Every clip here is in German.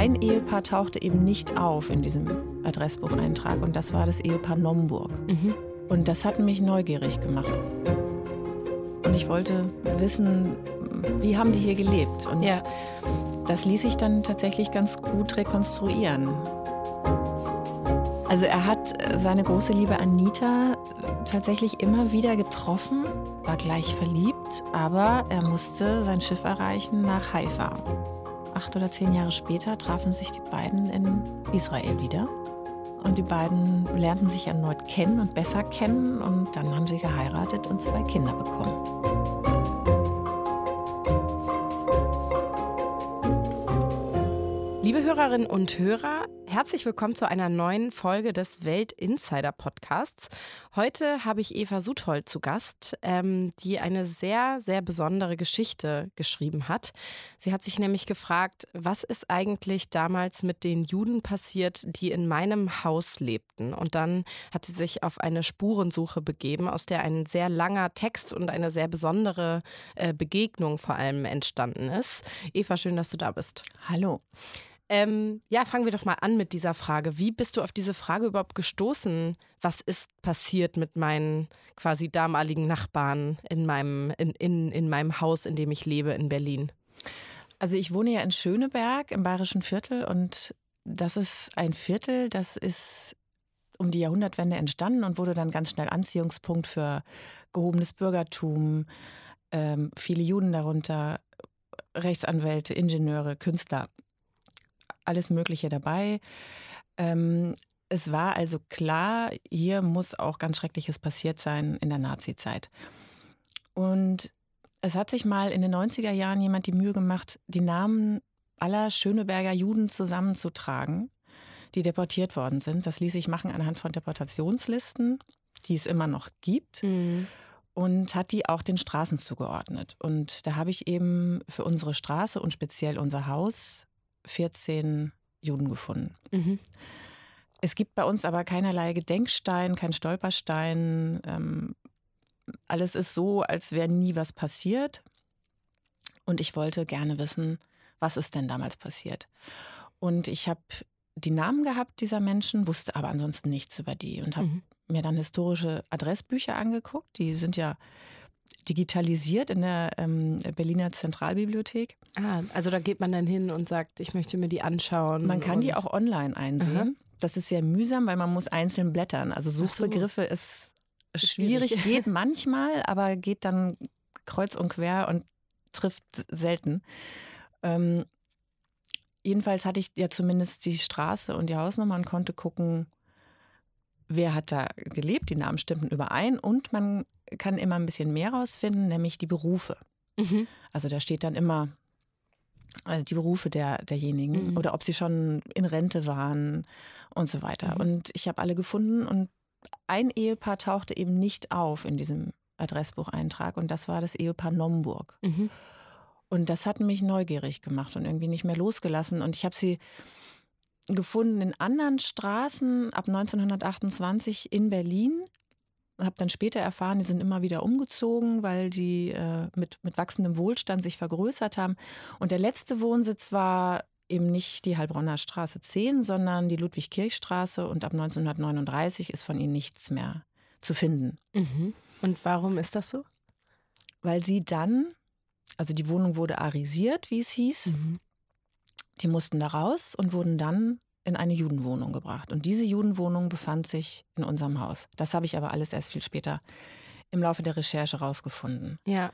ein Ehepaar tauchte eben nicht auf in diesem Adressbucheintrag und das war das Ehepaar Nomburg. Mhm. Und das hat mich neugierig gemacht. Und ich wollte wissen, wie haben die hier gelebt? Und ja. das ließ sich dann tatsächlich ganz gut rekonstruieren. Also er hat seine große Liebe Anita tatsächlich immer wieder getroffen, war gleich verliebt, aber er musste sein Schiff erreichen nach Haifa. Acht oder zehn Jahre später trafen sich die beiden in Israel wieder. Und die beiden lernten sich erneut kennen und besser kennen und dann haben sie geheiratet und zwei Kinder bekommen. Liebe Hörerinnen und Hörer, Herzlich willkommen zu einer neuen Folge des Welt Insider Podcasts. Heute habe ich Eva Suthold zu Gast, ähm, die eine sehr, sehr besondere Geschichte geschrieben hat. Sie hat sich nämlich gefragt, was ist eigentlich damals mit den Juden passiert, die in meinem Haus lebten? Und dann hat sie sich auf eine Spurensuche begeben, aus der ein sehr langer Text und eine sehr besondere äh, Begegnung vor allem entstanden ist. Eva, schön, dass du da bist. Hallo. Ähm, ja, fangen wir doch mal an mit dieser Frage. Wie bist du auf diese Frage überhaupt gestoßen? Was ist passiert mit meinen quasi damaligen Nachbarn in meinem, in, in, in meinem Haus, in dem ich lebe in Berlin? Also ich wohne ja in Schöneberg im Bayerischen Viertel und das ist ein Viertel, das ist um die Jahrhundertwende entstanden und wurde dann ganz schnell Anziehungspunkt für gehobenes Bürgertum, ähm, viele Juden darunter, Rechtsanwälte, Ingenieure, Künstler alles Mögliche dabei. Ähm, es war also klar, hier muss auch ganz Schreckliches passiert sein in der Nazi-Zeit. Und es hat sich mal in den 90er Jahren jemand die Mühe gemacht, die Namen aller Schöneberger Juden zusammenzutragen, die deportiert worden sind. Das ließ sich machen anhand von Deportationslisten, die es immer noch gibt. Mhm. Und hat die auch den Straßen zugeordnet. Und da habe ich eben für unsere Straße und speziell unser Haus 14 Juden gefunden. Mhm. Es gibt bei uns aber keinerlei Gedenkstein, kein Stolperstein. Ähm, alles ist so, als wäre nie was passiert. Und ich wollte gerne wissen, was ist denn damals passiert. Und ich habe die Namen gehabt dieser Menschen, wusste aber ansonsten nichts über die und habe mhm. mir dann historische Adressbücher angeguckt. Die sind ja digitalisiert in der ähm, Berliner Zentralbibliothek. Ah, also da geht man dann hin und sagt, ich möchte mir die anschauen. Man kann die auch online einsehen. Aha. Das ist sehr mühsam, weil man muss einzeln blättern. Also Suchbegriffe so. ist schwierig, schwierig, geht manchmal, aber geht dann kreuz und quer und trifft selten. Ähm, jedenfalls hatte ich ja zumindest die Straße und die Hausnummer und konnte gucken, wer hat da gelebt, die Namen stimmten überein und man kann immer ein bisschen mehr rausfinden, nämlich die Berufe. Mhm. Also da steht dann immer also die Berufe der, derjenigen mhm. oder ob sie schon in Rente waren und so weiter. Mhm. Und ich habe alle gefunden und ein Ehepaar tauchte eben nicht auf in diesem Adressbucheintrag und das war das Ehepaar Nomburg. Mhm. Und das hat mich neugierig gemacht und irgendwie nicht mehr losgelassen. Und ich habe sie gefunden in anderen Straßen ab 1928 in Berlin. Habe dann später erfahren, die sind immer wieder umgezogen, weil die äh, mit, mit wachsendem Wohlstand sich vergrößert haben. Und der letzte Wohnsitz war eben nicht die Heilbronner Straße 10, sondern die Ludwig-Kirch-Straße. Und ab 1939 ist von ihnen nichts mehr zu finden. Mhm. Und warum ist das so? Weil sie dann, also die Wohnung wurde arisiert, wie es hieß. Mhm. Die mussten da raus und wurden dann in eine Judenwohnung gebracht. Und diese Judenwohnung befand sich in unserem Haus. Das habe ich aber alles erst viel später im Laufe der Recherche rausgefunden. Ja.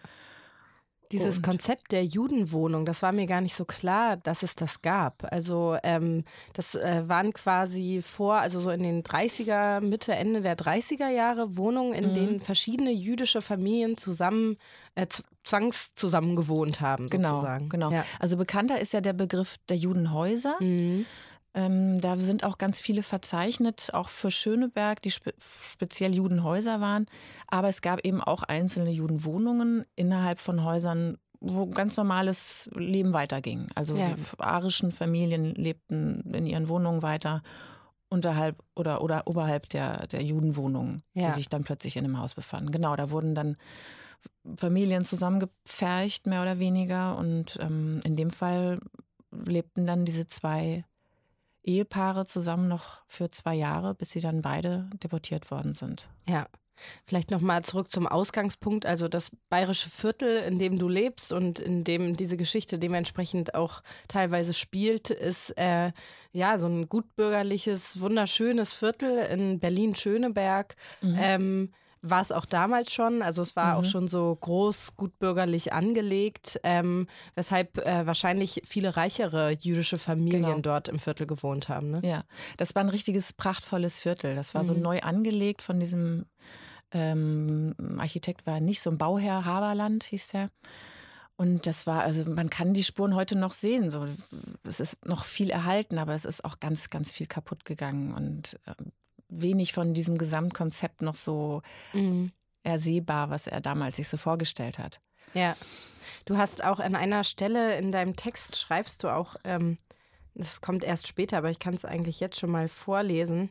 Dieses und Konzept der Judenwohnung, das war mir gar nicht so klar, dass es das gab. Also ähm, das äh, waren quasi vor, also so in den 30er, Mitte, Ende der 30er Jahre Wohnungen, in mhm. denen verschiedene jüdische Familien zusammen, äh, zwangs zusammen gewohnt haben, genau, sozusagen. Genau, genau. Ja. Also bekannter ist ja der Begriff der Judenhäuser. Mhm. Ähm, da sind auch ganz viele verzeichnet, auch für Schöneberg, die spe speziell Judenhäuser waren. Aber es gab eben auch einzelne Judenwohnungen innerhalb von Häusern, wo ganz normales Leben weiterging. Also ja. die arischen Familien lebten in ihren Wohnungen weiter unterhalb oder, oder oberhalb der, der Judenwohnungen, ja. die sich dann plötzlich in dem Haus befanden. Genau, da wurden dann Familien zusammengepfercht, mehr oder weniger. Und ähm, in dem Fall lebten dann diese zwei Ehepaare zusammen noch für zwei Jahre, bis sie dann beide deportiert worden sind. Ja. Vielleicht nochmal zurück zum Ausgangspunkt, also das bayerische Viertel, in dem du lebst und in dem diese Geschichte dementsprechend auch teilweise spielt, ist äh, ja so ein gutbürgerliches, wunderschönes Viertel in Berlin-Schöneberg. Mhm. Ähm, war es auch damals schon. Also es war mhm. auch schon so groß, gutbürgerlich angelegt, ähm, weshalb äh, wahrscheinlich viele reichere jüdische Familien genau. dort im Viertel gewohnt haben. Ne? Ja, das war ein richtiges prachtvolles Viertel. Das war mhm. so neu angelegt von diesem ähm, Architekt, war nicht so ein Bauherr, Haberland hieß der. Und das war, also man kann die Spuren heute noch sehen. So, es ist noch viel erhalten, aber es ist auch ganz, ganz viel kaputt gegangen. Und ähm, wenig von diesem Gesamtkonzept noch so mhm. ersehbar, was er damals sich so vorgestellt hat. Ja. Du hast auch an einer Stelle in deinem Text schreibst du auch, ähm, das kommt erst später, aber ich kann es eigentlich jetzt schon mal vorlesen.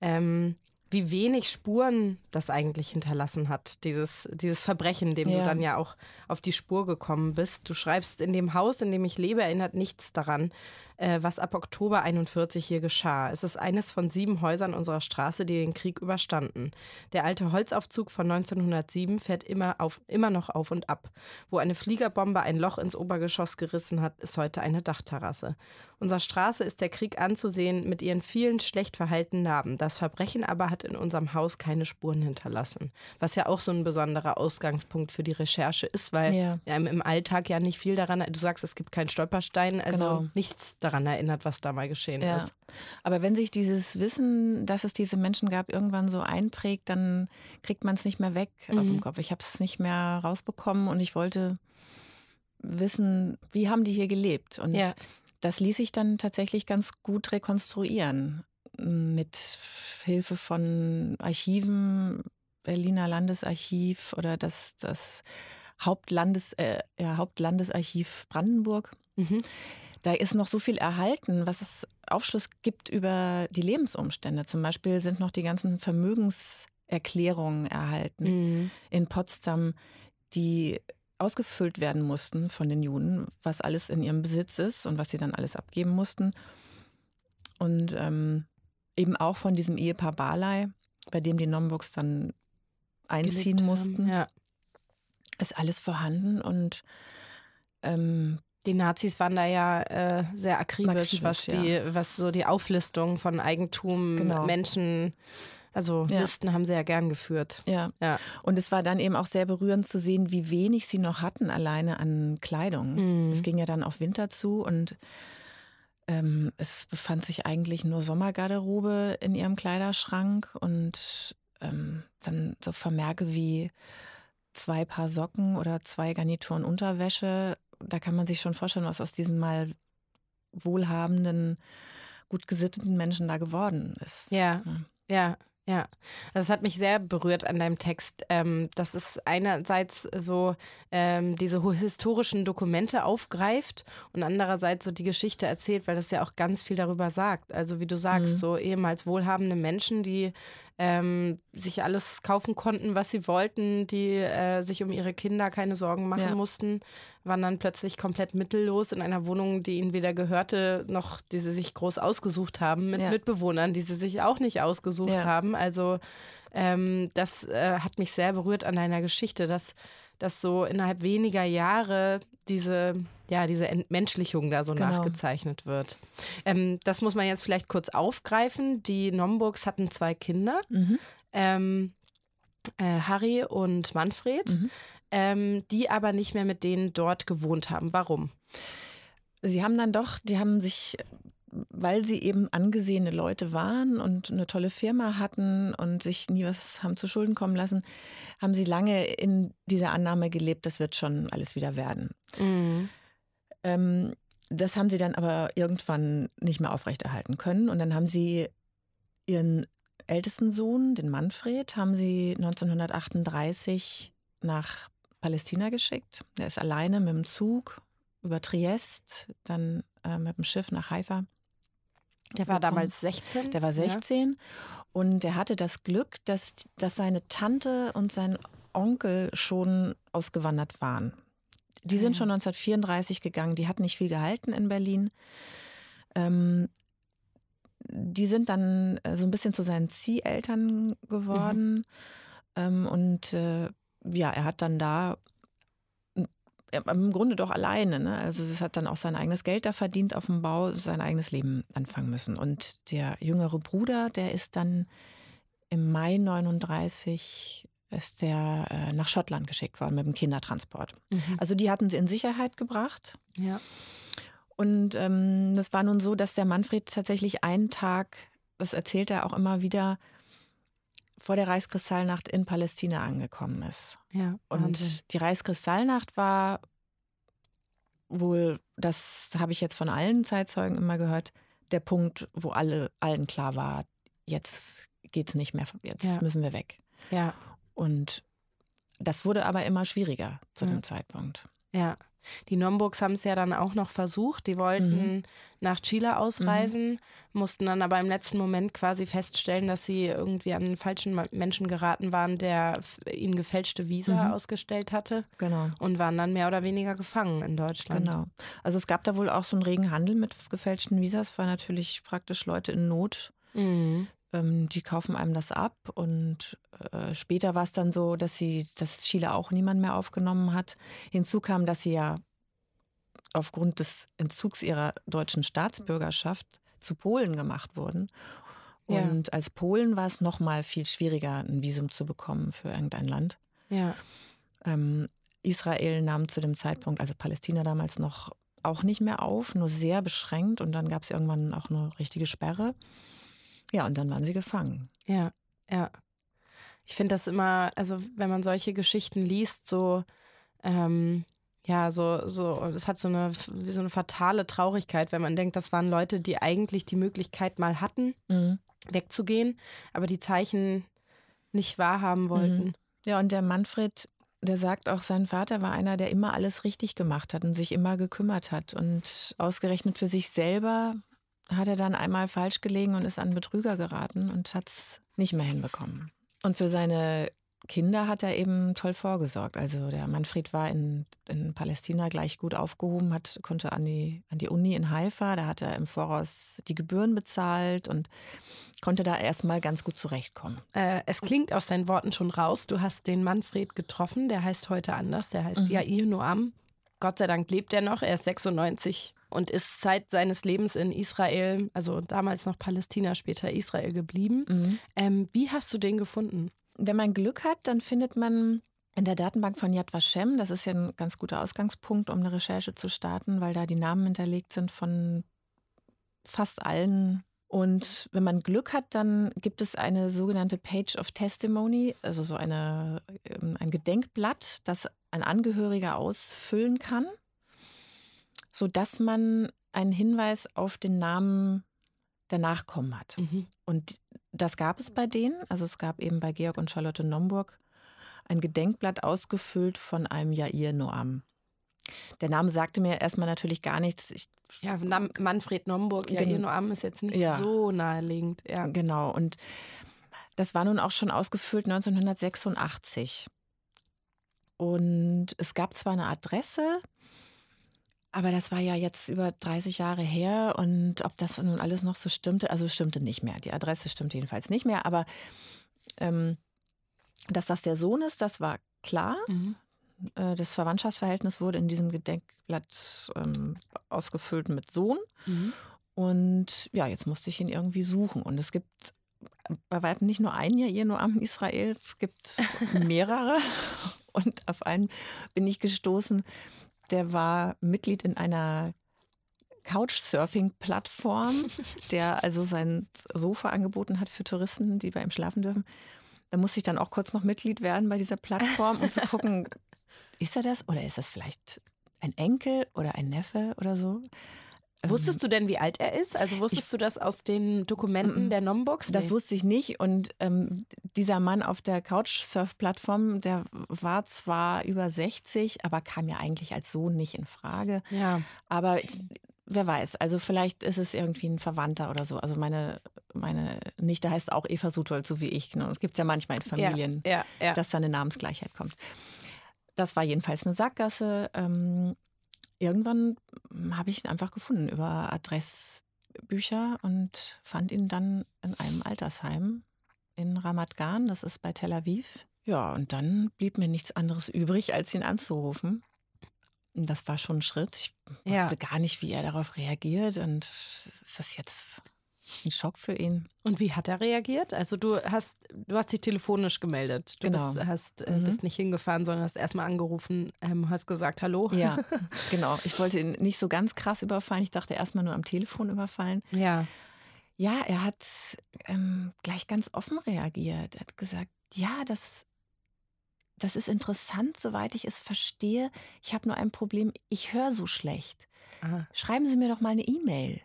Ähm, wie wenig Spuren das eigentlich hinterlassen hat, dieses, dieses Verbrechen, dem ja. du dann ja auch auf die Spur gekommen bist. Du schreibst, in dem Haus, in dem ich lebe, erinnert nichts daran, äh, was ab Oktober 41 hier geschah. Es ist eines von sieben Häusern unserer Straße, die den Krieg überstanden. Der alte Holzaufzug von 1907 fährt immer, auf, immer noch auf und ab. Wo eine Fliegerbombe ein Loch ins Obergeschoss gerissen hat, ist heute eine Dachterrasse. Unserer Straße ist der Krieg anzusehen mit ihren vielen schlecht verhaltenen Narben. Das Verbrechen aber hat in unserem Haus keine Spuren hinterlassen. Was ja auch so ein besonderer Ausgangspunkt für die Recherche ist, weil ja. im Alltag ja nicht viel daran, du sagst, es gibt keinen Stolperstein, also genau. nichts daran erinnert, was da mal geschehen ja. ist. Aber wenn sich dieses Wissen, dass es diese Menschen gab, irgendwann so einprägt, dann kriegt man es nicht mehr weg mhm. aus dem mhm. Kopf. Ich habe es nicht mehr rausbekommen und ich wollte wissen, wie haben die hier gelebt? Und ja. das ließ sich dann tatsächlich ganz gut rekonstruieren mit Hilfe von Archiven, Berliner Landesarchiv oder das, das Hauptlandes, äh, ja, Hauptlandesarchiv Brandenburg. Mhm. Da ist noch so viel erhalten, was es Aufschluss gibt über die Lebensumstände. Zum Beispiel sind noch die ganzen Vermögenserklärungen erhalten mhm. in Potsdam, die ausgefüllt werden mussten von den Juden, was alles in ihrem Besitz ist und was sie dann alles abgeben mussten. Und ähm, eben auch von diesem Ehepaar Barley, bei dem die Nomburgs dann einziehen mussten. Ja. Ist alles vorhanden und ähm, die Nazis waren da ja äh, sehr akribisch, was die, ja. was so die Auflistung von Eigentum, genau. Menschen, also ja. Listen haben sie ja gern geführt. Ja. ja. Und es war dann eben auch sehr berührend zu sehen, wie wenig sie noch hatten alleine an Kleidung. Es mhm. ging ja dann auf Winter zu und ähm, es befand sich eigentlich nur Sommergarderobe in ihrem Kleiderschrank und ähm, dann so Vermerke wie zwei Paar Socken oder zwei Garnituren Unterwäsche da kann man sich schon vorstellen, was aus diesen mal wohlhabenden, gut gesitteten Menschen da geworden ist. Ja, ja. ja. Ja, das hat mich sehr berührt an deinem Text. Ähm, dass es einerseits so ähm, diese historischen Dokumente aufgreift und andererseits so die Geschichte erzählt, weil das ja auch ganz viel darüber sagt. Also wie du sagst, mhm. so ehemals wohlhabende Menschen, die ähm, sich alles kaufen konnten, was sie wollten, die äh, sich um ihre Kinder keine Sorgen machen ja. mussten, waren dann plötzlich komplett mittellos in einer Wohnung, die ihnen weder gehörte, noch die sie sich groß ausgesucht haben, mit ja. Mitbewohnern, die sie sich auch nicht ausgesucht ja. haben. Also ähm, das äh, hat mich sehr berührt an deiner Geschichte, dass dass so innerhalb weniger Jahre diese, ja, diese Entmenschlichung da so genau. nachgezeichnet wird. Ähm, das muss man jetzt vielleicht kurz aufgreifen. Die Nomburgs hatten zwei Kinder, mhm. ähm, äh, Harry und Manfred, mhm. ähm, die aber nicht mehr mit denen dort gewohnt haben. Warum? Sie haben dann doch, die haben sich weil sie eben angesehene Leute waren und eine tolle Firma hatten und sich nie was haben zu Schulden kommen lassen, haben sie lange in dieser Annahme gelebt, das wird schon alles wieder werden. Mhm. Ähm, das haben sie dann aber irgendwann nicht mehr aufrechterhalten können. Und dann haben sie ihren ältesten Sohn, den Manfred, haben sie 1938 nach Palästina geschickt. Er ist alleine mit dem Zug über Triest, dann äh, mit dem Schiff nach Haifa. Der war damals 16. Der war 16 ja. und der hatte das Glück, dass, dass seine Tante und sein Onkel schon ausgewandert waren. Die sind schon 1934 gegangen, die hat nicht viel gehalten in Berlin. Ähm, die sind dann äh, so ein bisschen zu seinen Zieheltern geworden. Mhm. Ähm, und äh, ja, er hat dann da im Grunde doch alleine. Ne? Also es hat dann auch sein eigenes Geld da verdient auf dem Bau, sein eigenes Leben anfangen müssen. Und der jüngere Bruder, der ist dann im Mai 39 ist der äh, nach Schottland geschickt worden mit dem Kindertransport. Mhm. Also die hatten sie in Sicherheit gebracht. Ja. Und ähm, das war nun so, dass der Manfred tatsächlich einen Tag, das erzählt er auch immer wieder, vor der Reichskristallnacht in Palästina angekommen ist. Ja, und die Reichskristallnacht war wohl, das habe ich jetzt von allen Zeitzeugen immer gehört, der Punkt, wo alle allen klar war, jetzt geht es nicht mehr, jetzt ja. müssen wir weg. Ja. Und das wurde aber immer schwieriger zu ja. dem Zeitpunkt. Ja. Die Nomburgs haben es ja dann auch noch versucht. Die wollten mhm. nach Chile ausreisen, mhm. mussten dann aber im letzten Moment quasi feststellen, dass sie irgendwie an einen falschen Menschen geraten waren, der ihnen gefälschte Visa mhm. ausgestellt hatte. Genau. Und waren dann mehr oder weniger gefangen in Deutschland. Genau. Also es gab da wohl auch so einen regen Handel mit gefälschten Visas, weil natürlich praktisch Leute in Not Mhm. Ähm, die kaufen einem das ab und äh, später war es dann so, dass sie, dass Chile auch niemand mehr aufgenommen hat. Hinzu kam, dass sie ja aufgrund des Entzugs ihrer deutschen Staatsbürgerschaft zu Polen gemacht wurden. Und ja. als Polen war es noch mal viel schwieriger, ein Visum zu bekommen für irgendein Land. Ja. Ähm, Israel nahm zu dem Zeitpunkt, also Palästina damals noch auch nicht mehr auf, nur sehr beschränkt. Und dann gab es irgendwann auch eine richtige Sperre. Ja, und dann waren sie gefangen. Ja, ja. Ich finde das immer, also wenn man solche Geschichten liest, so, ähm, ja, so, so, es hat so eine, so eine fatale Traurigkeit, wenn man denkt, das waren Leute, die eigentlich die Möglichkeit mal hatten, mhm. wegzugehen, aber die Zeichen nicht wahrhaben wollten. Mhm. Ja, und der Manfred, der sagt auch, sein Vater war einer, der immer alles richtig gemacht hat und sich immer gekümmert hat. Und ausgerechnet für sich selber hat er dann einmal falsch gelegen und ist an Betrüger geraten und hat es nicht mehr hinbekommen. Und für seine Kinder hat er eben toll vorgesorgt. Also der Manfred war in, in Palästina gleich gut aufgehoben, hat, konnte an die, an die Uni in Haifa, da hat er im Voraus die Gebühren bezahlt und konnte da erstmal ganz gut zurechtkommen. Äh, es klingt aus deinen Worten schon raus, du hast den Manfred getroffen, der heißt heute anders, der heißt mhm. Yair Noam. Gott sei Dank lebt er noch, er ist 96 und ist Zeit seines Lebens in Israel, also damals noch Palästina, später Israel geblieben. Mhm. Ähm, wie hast du den gefunden? Wenn man Glück hat, dann findet man in der Datenbank von Yad Vashem, das ist ja ein ganz guter Ausgangspunkt, um eine Recherche zu starten, weil da die Namen hinterlegt sind von fast allen. Und wenn man Glück hat, dann gibt es eine sogenannte Page of Testimony, also so eine, ähm, ein Gedenkblatt, das ein Angehöriger ausfüllen kann sodass man einen Hinweis auf den Namen der Nachkommen hat. Mhm. Und das gab es bei denen. Also es gab eben bei Georg und Charlotte Nomburg ein Gedenkblatt ausgefüllt von einem Jair Noam. Der Name sagte mir erstmal natürlich gar nichts. Ich, ja, Manfred Nomburg, Jair Noam ist jetzt nicht ja, so naheliegend. Ja. Genau. Und das war nun auch schon ausgefüllt 1986. Und es gab zwar eine Adresse, aber das war ja jetzt über 30 Jahre her und ob das nun alles noch so stimmte, also stimmte nicht mehr. Die Adresse stimmte jedenfalls nicht mehr, aber ähm, dass das der Sohn ist, das war klar. Mhm. Äh, das Verwandtschaftsverhältnis wurde in diesem Gedenkblatt ähm, ausgefüllt mit Sohn. Mhm. Und ja, jetzt musste ich ihn irgendwie suchen. Und es gibt bei weitem nicht nur ein Jahr nur am Israel, es gibt mehrere. Und auf einen bin ich gestoßen, der war Mitglied in einer Couchsurfing-Plattform, der also sein Sofa angeboten hat für Touristen, die bei ihm schlafen dürfen. Da musste ich dann auch kurz noch Mitglied werden bei dieser Plattform, um zu gucken, ist er das oder ist das vielleicht ein Enkel oder ein Neffe oder so? Wusstest du denn, wie alt er ist? Also wusstest ich, du das aus den Dokumenten der Nombox? Das wusste ich nicht. Und ähm, dieser Mann auf der Couchsurf-Plattform, der war zwar über 60, aber kam ja eigentlich als Sohn nicht in Frage. Ja. Aber wer weiß, also vielleicht ist es irgendwie ein Verwandter oder so. Also meine, meine Nichte heißt auch Eva Suthold, so wie ich. Ne? Das gibt es ja manchmal in Familien, ja, ja, ja. dass da eine Namensgleichheit kommt. das war jedenfalls eine Sackgasse. Ähm, irgendwann habe ich ihn einfach gefunden über Adressbücher und fand ihn dann in einem Altersheim in Ramat Gan, das ist bei Tel Aviv. Ja, und dann blieb mir nichts anderes übrig, als ihn anzurufen. Das war schon ein Schritt. Ich wusste ja. gar nicht, wie er darauf reagiert. Und ist das jetzt ein Schock für ihn. Und wie hat er reagiert? Also du hast, du hast dich telefonisch gemeldet. Du genau. bist, hast, äh, mhm. bist nicht hingefahren, sondern hast erstmal angerufen, ähm, hast gesagt, hallo. Ja, genau. Ich wollte ihn nicht so ganz krass überfallen. Ich dachte erstmal nur am Telefon überfallen. Ja. Ja, er hat ähm, gleich ganz offen reagiert. Er hat gesagt, ja, das, das ist interessant, soweit ich es verstehe. Ich habe nur ein Problem, ich höre so schlecht. Aha. Schreiben Sie mir doch mal eine E-Mail.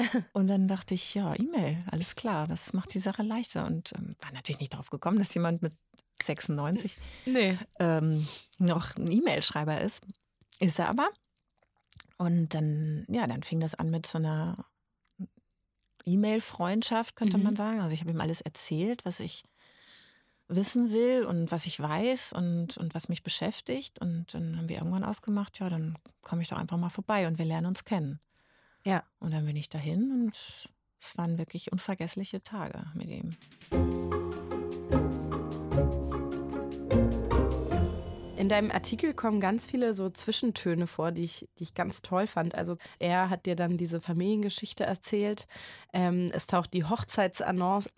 Und dann dachte ich, ja, E-Mail, alles klar, das macht die Sache leichter. Und ähm, war natürlich nicht darauf gekommen, dass jemand mit 96 nee. ähm, noch ein E-Mail-Schreiber ist. Ist er aber. Und dann, ja, dann fing das an mit so einer E-Mail-Freundschaft, könnte mhm. man sagen. Also ich habe ihm alles erzählt, was ich wissen will und was ich weiß und, und was mich beschäftigt. Und dann haben wir irgendwann ausgemacht, ja, dann komme ich doch einfach mal vorbei und wir lernen uns kennen. Ja. Und dann bin ich dahin und es waren wirklich unvergessliche Tage mit ihm. In deinem Artikel kommen ganz viele so Zwischentöne vor, die ich, die ich ganz toll fand. Also er hat dir dann diese Familiengeschichte erzählt. Ähm, es taucht die Hochzeitsannonce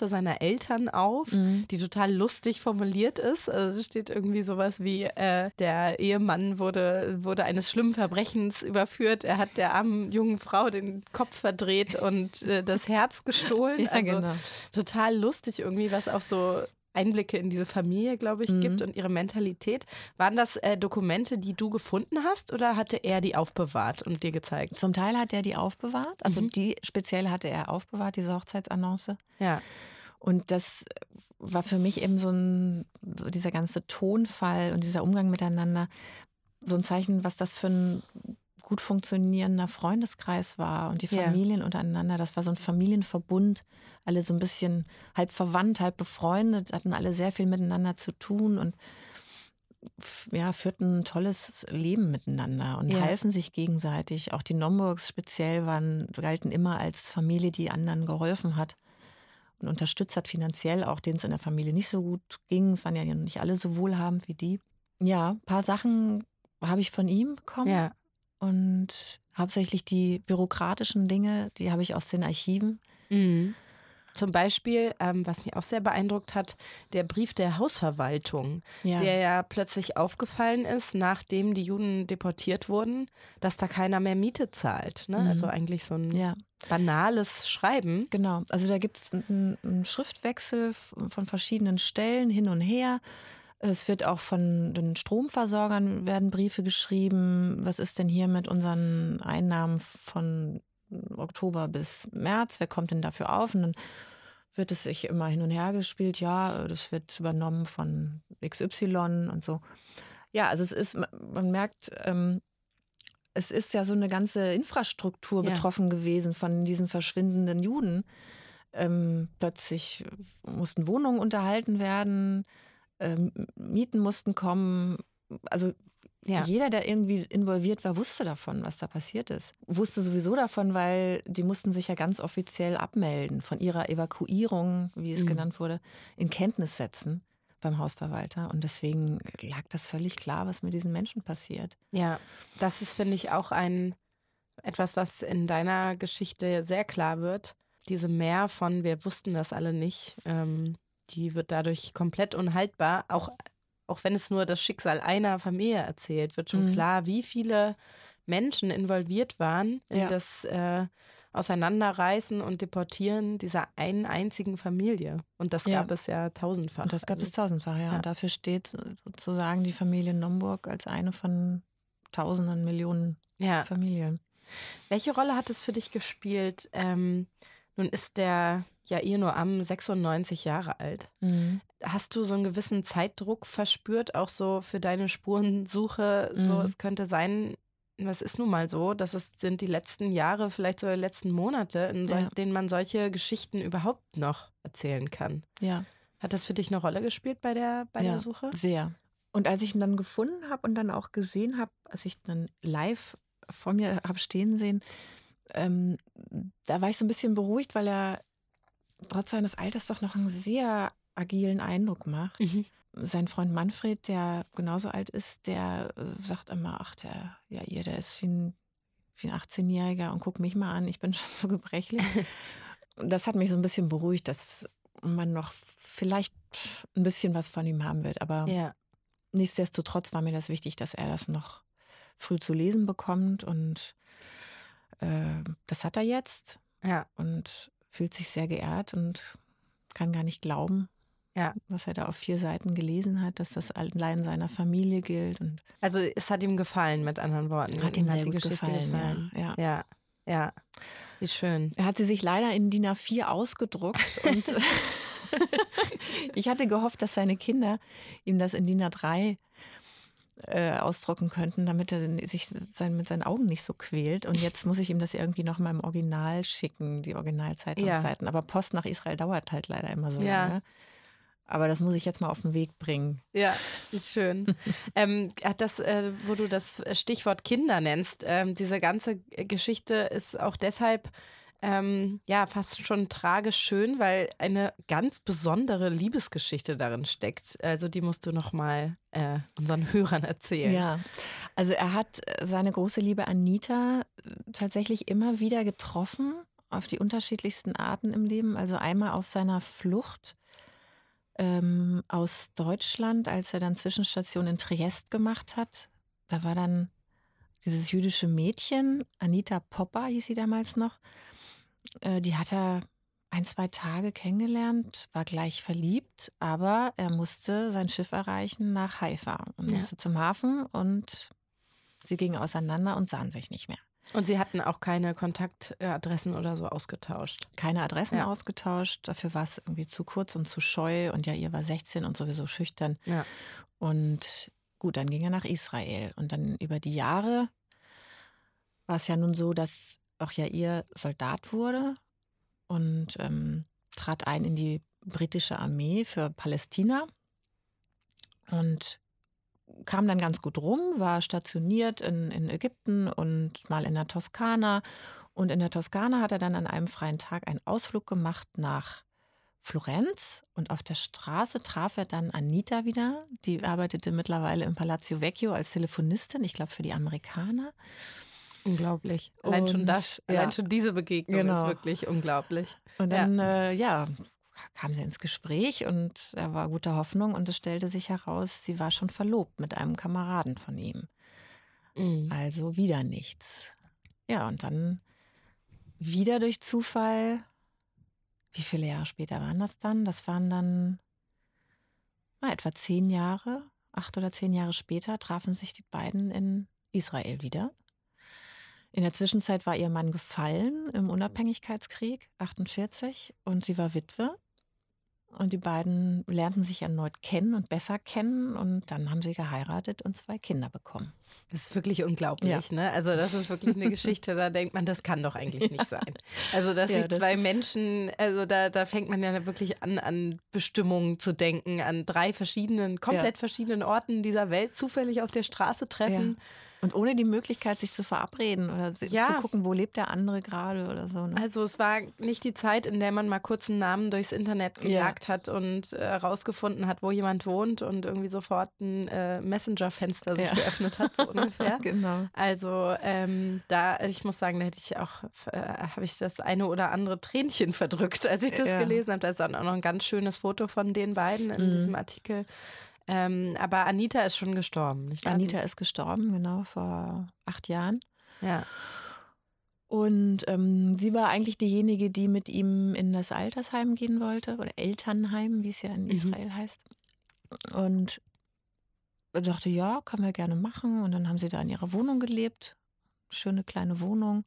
seiner Eltern auf, mhm. die total lustig formuliert ist. Also steht irgendwie sowas wie, äh, der Ehemann wurde, wurde eines schlimmen Verbrechens überführt. Er hat der armen jungen Frau den Kopf verdreht und äh, das Herz gestohlen. Ja, also genau. total lustig irgendwie, was auch so Einblicke in diese Familie, glaube ich, mhm. gibt und ihre Mentalität. Waren das äh, Dokumente, die du gefunden hast oder hatte er die aufbewahrt und dir gezeigt? Zum Teil hat er die aufbewahrt. Also mhm. die speziell hatte er aufbewahrt, diese Hochzeitsannonce. Ja. Und das war für mich eben so ein, so dieser ganze Tonfall und dieser Umgang miteinander, so ein Zeichen, was das für ein gut funktionierender Freundeskreis war und die Familien ja. untereinander. Das war so ein Familienverbund, alle so ein bisschen halb verwandt, halb befreundet, hatten alle sehr viel miteinander zu tun und ja, führten ein tolles Leben miteinander und ja. halfen sich gegenseitig. Auch die Nomburgs speziell waren, galten immer als Familie, die anderen geholfen hat und unterstützt hat finanziell, auch denen es in der Familie nicht so gut ging. Es waren ja nicht alle so wohlhabend wie die. Ja, ein paar Sachen habe ich von ihm bekommen. Ja. Und hauptsächlich die bürokratischen Dinge, die habe ich aus den Archiven. Mhm. Zum Beispiel, ähm, was mich auch sehr beeindruckt hat, der Brief der Hausverwaltung, ja. der ja plötzlich aufgefallen ist, nachdem die Juden deportiert wurden, dass da keiner mehr Miete zahlt. Ne? Mhm. Also eigentlich so ein ja. banales Schreiben. Genau, also da gibt es einen, einen Schriftwechsel von verschiedenen Stellen hin und her. Es wird auch von den Stromversorgern werden Briefe geschrieben. Was ist denn hier mit unseren Einnahmen von Oktober bis März? Wer kommt denn dafür auf? Und dann wird es sich immer hin und her gespielt. Ja, das wird übernommen von XY und so. Ja, also es ist, man merkt, ähm, es ist ja so eine ganze Infrastruktur ja. betroffen gewesen von diesen verschwindenden Juden. Ähm, plötzlich mussten Wohnungen unterhalten werden ähm, Mieten mussten kommen. Also ja. jeder, der irgendwie involviert war, wusste davon, was da passiert ist. Wusste sowieso davon, weil die mussten sich ja ganz offiziell abmelden, von ihrer Evakuierung, wie es mhm. genannt wurde, in Kenntnis setzen beim Hausverwalter. Und deswegen lag das völlig klar, was mit diesen Menschen passiert. Ja, das ist, finde ich, auch ein etwas, was in deiner Geschichte sehr klar wird. Diese Mehr von, wir wussten das alle nicht. Ähm, die wird dadurch komplett unhaltbar. Auch, auch wenn es nur das Schicksal einer Familie erzählt, wird schon mhm. klar, wie viele Menschen involviert waren in ja. das äh, Auseinanderreißen und Deportieren dieser einen einzigen Familie. Und das gab ja. es ja tausendfach. Und das gab also, es tausendfach, ja. ja. Und dafür steht sozusagen die Familie Nomburg als eine von tausenden Millionen Familien. Welche Rolle hat es für dich gespielt? Ähm, nun ist der ja ihr nur am 96 Jahre alt. Mhm. Hast du so einen gewissen Zeitdruck verspürt, auch so für deine Spurensuche? Mhm. So, es könnte sein, was ist nun mal so, dass es sind die letzten Jahre, vielleicht sogar die letzten Monate, in ja. denen man solche Geschichten überhaupt noch erzählen kann. Ja. Hat das für dich eine Rolle gespielt bei der, bei ja, der Suche? Sehr. Und als ich ihn dann gefunden habe und dann auch gesehen habe, als ich dann live vor mir habe stehen sehen, ähm, da war ich so ein bisschen beruhigt, weil er trotz seines Alters doch noch einen sehr agilen Eindruck macht. Mhm. Sein Freund Manfred, der genauso alt ist, der äh, sagt immer, ach, der, ja, ihr, der ist wie ein, wie ein 18-Jähriger und guck mich mal an, ich bin schon so gebrechlich. das hat mich so ein bisschen beruhigt, dass man noch vielleicht ein bisschen was von ihm haben wird. Aber ja. nichtsdestotrotz war mir das wichtig, dass er das noch früh zu lesen bekommt. Und äh, das hat er jetzt. Ja. Und fühlt sich sehr geehrt und kann gar nicht glauben, ja. was er da auf vier Seiten gelesen hat, dass das allein seiner Familie gilt. Und also es hat ihm gefallen, mit anderen Worten. Hat ihm, ihm sehr hat die Geschichte gefallen. gefallen. Ja. ja. ja. Wie schön. Er hat sie sich leider in DIN A4 ausgedruckt und ich hatte gehofft, dass seine Kinder ihm das in DIN A3 äh, ausdrucken könnten, damit er sich sein, mit seinen Augen nicht so quält. Und jetzt muss ich ihm das irgendwie noch mal im Original schicken, die Originalzeitungsseiten. Ja. Aber Post nach Israel dauert halt leider immer so ja. lange. Aber das muss ich jetzt mal auf den Weg bringen. Ja, schön. ähm, das, äh, wo du das Stichwort Kinder nennst, ähm, diese ganze Geschichte ist auch deshalb ähm, ja fast schon tragisch schön, weil eine ganz besondere Liebesgeschichte darin steckt. Also die musst du noch mal äh, unseren Hörern erzählen. Ja, also er hat seine große Liebe Anita tatsächlich immer wieder getroffen auf die unterschiedlichsten Arten im Leben. Also einmal auf seiner Flucht ähm, aus Deutschland, als er dann Zwischenstation in Triest gemacht hat. Da war dann dieses jüdische Mädchen, Anita Popper hieß sie damals noch, äh, die hat er ein, zwei Tage kennengelernt, war gleich verliebt, aber er musste sein Schiff erreichen nach Haifa und ja. musste zum Hafen und sie gingen auseinander und sahen sich nicht mehr. Und Sie hatten auch keine Kontaktadressen oder so ausgetauscht? Keine Adressen ja. ausgetauscht. Dafür war es irgendwie zu kurz und zu scheu. Und ja, ihr war 16 und sowieso schüchtern. Ja. Und gut, dann ging er nach Israel. Und dann über die Jahre war es ja nun so, dass auch ja ihr Soldat wurde und ähm, trat ein in die britische Armee für Palästina und kam dann ganz gut rum, war stationiert in, in Ägypten und mal in der Toskana. Und in der Toskana hat er dann an einem freien Tag einen Ausflug gemacht nach Florenz und auf der Straße traf er dann Anita wieder. Die arbeitete mittlerweile im Palazzo Vecchio als Telefonistin, ich glaube für die Amerikaner. Unglaublich. Allein und, schon das, ja. allein schon diese Begegnung genau. ist wirklich unglaublich. Und dann, ja. Äh, ja, kamen sie ins Gespräch und er war guter Hoffnung und es stellte sich heraus, sie war schon verlobt mit einem Kameraden von ihm. Mhm. Also wieder nichts. Ja, und dann wieder durch Zufall, wie viele Jahre später waren das dann? Das waren dann na, etwa zehn Jahre, acht oder zehn Jahre später trafen sich die beiden in Israel wieder. In der Zwischenzeit war ihr Mann gefallen im Unabhängigkeitskrieg 48 und sie war Witwe. Und die beiden lernten sich erneut kennen und besser kennen und dann haben sie geheiratet und zwei Kinder bekommen. Das ist wirklich unglaublich, ja. ne? Also das ist wirklich eine Geschichte, da denkt man, das kann doch eigentlich nicht ja. sein. Also dass ja, sich das zwei Menschen, also da, da fängt man ja wirklich an, an Bestimmungen zu denken, an drei verschiedenen, komplett verschiedenen Orten dieser Welt zufällig auf der Straße treffen. Und ohne die Möglichkeit, sich zu verabreden oder ja. zu gucken, wo lebt der andere gerade oder so. Ne? Also es war nicht die Zeit, in der man mal kurz einen Namen durchs Internet gejagt ja. hat und herausgefunden äh, hat, wo jemand wohnt und irgendwie sofort ein äh, Messenger-Fenster sich ja. geöffnet hat, so ungefähr. genau. Also ähm, da, ich muss sagen, da hätte ich auch, äh, habe ich das eine oder andere Tränchen verdrückt, als ich das gelesen habe. Da ist dann auch noch ein ganz schönes Foto von den beiden in mhm. diesem Artikel. Ähm, aber Anita ist schon gestorben. Nicht Anita ist gestorben, genau, vor acht Jahren. Ja. Und ähm, sie war eigentlich diejenige, die mit ihm in das Altersheim gehen wollte, oder Elternheim, wie es ja in mhm. Israel mhm. heißt. Und dachte, ja, können wir gerne machen. Und dann haben sie da in ihrer Wohnung gelebt. Schöne kleine Wohnung.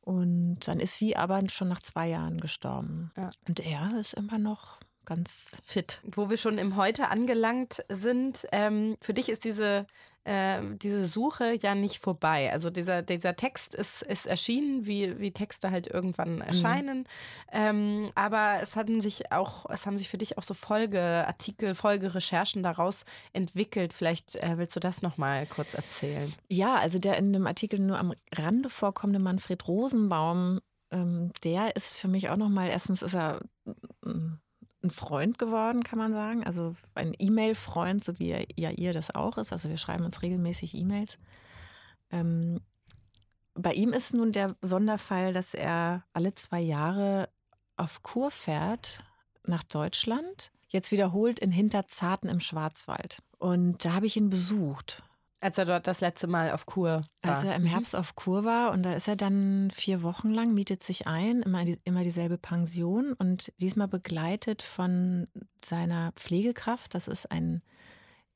Und dann ist sie aber schon nach zwei Jahren gestorben. Ja. Und er ist immer noch ganz fit. Wo wir schon im Heute angelangt sind, ähm, für dich ist diese äh, diese Suche ja nicht vorbei. Also dieser, dieser Text ist, ist erschienen, wie, wie Texte halt irgendwann mhm. erscheinen. Mhm. Ähm, aber es haben sich auch, es haben sich für dich auch so Folgeartikel, Folgerecherchen daraus entwickelt. Vielleicht äh, willst du das nochmal kurz erzählen. Ja, also der in dem Artikel nur am Rande vorkommende Manfred Rosenbaum, ähm, der ist für mich auch nochmal, erstens ist er mm, ein Freund geworden, kann man sagen. Also ein E-Mail-Freund, so wie ja ihr das auch ist. Also wir schreiben uns regelmäßig E-Mails. Ähm, bei ihm ist nun der Sonderfall, dass er alle zwei Jahre auf Kur fährt nach Deutschland. Jetzt wiederholt in Hinterzarten im Schwarzwald. Und da habe ich ihn besucht. Als er dort das letzte Mal auf Kur war. Als er im mhm. Herbst auf Kur war und da ist er dann vier Wochen lang, mietet sich ein, immer, die, immer dieselbe Pension und diesmal begleitet von seiner Pflegekraft. Das ist ein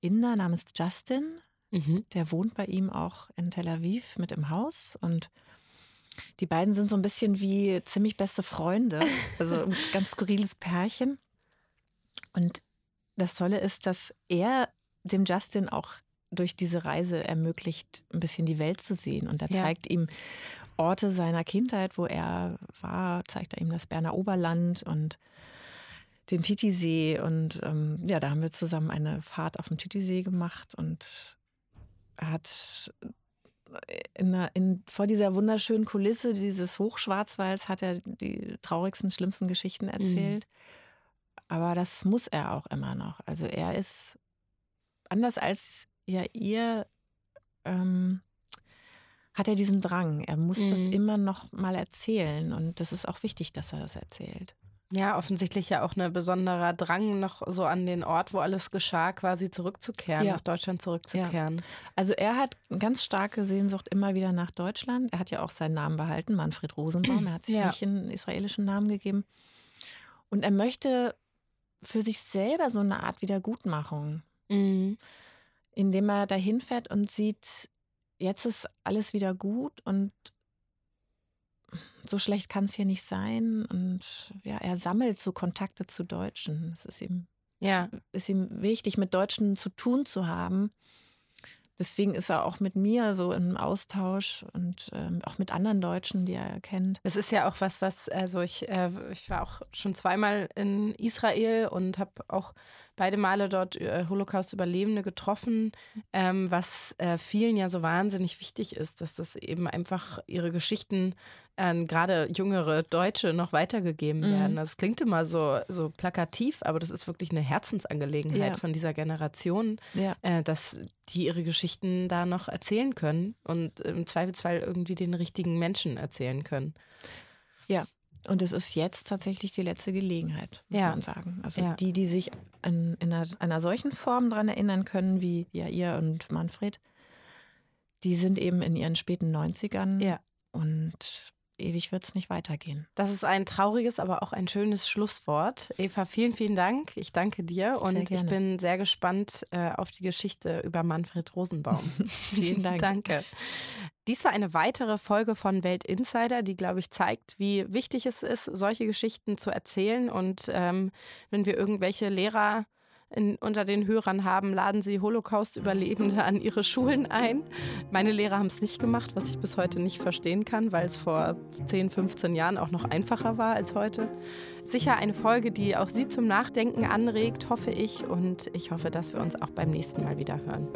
Inder namens Justin. Mhm. Der wohnt bei ihm auch in Tel Aviv mit im Haus und die beiden sind so ein bisschen wie ziemlich beste Freunde. Also ein ganz skurriles Pärchen. Und das Tolle ist, dass er dem Justin auch durch diese Reise ermöglicht, ein bisschen die Welt zu sehen. Und er ja. zeigt ihm Orte seiner Kindheit, wo er war, zeigt er ihm das Berner Oberland und den Titisee. Und ähm, ja, da haben wir zusammen eine Fahrt auf dem Titisee gemacht und hat in, in, vor dieser wunderschönen Kulisse dieses Hochschwarzwalds hat er die traurigsten, schlimmsten Geschichten erzählt. Mhm. Aber das muss er auch immer noch. Also er ist anders als ja ihr ähm, hat er diesen Drang. Er muss mhm. das immer noch mal erzählen und das ist auch wichtig, dass er das erzählt. Ja, offensichtlich ja auch ein besonderer Drang, noch so an den Ort, wo alles geschah, quasi zurückzukehren, ja. nach Deutschland zurückzukehren. Ja. Also er hat ganz starke Sehnsucht immer wieder nach Deutschland. Er hat ja auch seinen Namen behalten, Manfred Rosenbaum. Er hat sich ja. nicht einen israelischen Namen gegeben. Und er möchte für sich selber so eine Art Wiedergutmachung. Mhm indem er dahin fährt und sieht, jetzt ist alles wieder gut und so schlecht kann es hier nicht sein. Und ja, er sammelt so Kontakte zu Deutschen. Es ist ihm, ja. ist ihm wichtig, mit Deutschen zu tun zu haben. Deswegen ist er auch mit mir so im Austausch und ähm, auch mit anderen Deutschen, die er kennt. Es ist ja auch was, was, also ich, äh, ich war auch schon zweimal in Israel und habe auch beide Male dort äh, Holocaust-Überlebende getroffen, ähm, was äh, vielen ja so wahnsinnig wichtig ist, dass das eben einfach ihre Geschichten an gerade jüngere Deutsche noch weitergegeben mhm. werden. Das klingt immer so, so plakativ, aber das ist wirklich eine Herzensangelegenheit ja. von dieser Generation, ja. äh, dass die ihre Geschichten da noch erzählen können und im Zweifelsfall irgendwie den richtigen Menschen erzählen können. Ja, und es ist jetzt tatsächlich die letzte Gelegenheit, muss ja. man sagen. Also ja. die, die sich in, in einer, einer, solchen Form daran erinnern können, wie ja ihr und Manfred, die sind eben in ihren späten 90ern. Ja. Und ewig wird es nicht weitergehen. Das ist ein trauriges, aber auch ein schönes Schlusswort. Eva, vielen, vielen Dank. Ich danke dir und ich bin sehr gespannt äh, auf die Geschichte über Manfred Rosenbaum. vielen Dank. danke. Dies war eine weitere Folge von Welt Insider, die, glaube ich, zeigt, wie wichtig es ist, solche Geschichten zu erzählen. Und ähm, wenn wir irgendwelche Lehrer in, unter den Hörern haben, laden sie Holocaust-Überlebende an ihre Schulen ein. Meine Lehrer haben es nicht gemacht, was ich bis heute nicht verstehen kann, weil es vor 10, 15 Jahren auch noch einfacher war als heute. Sicher eine Folge, die auch Sie zum Nachdenken anregt, hoffe ich. Und ich hoffe, dass wir uns auch beim nächsten Mal wieder hören.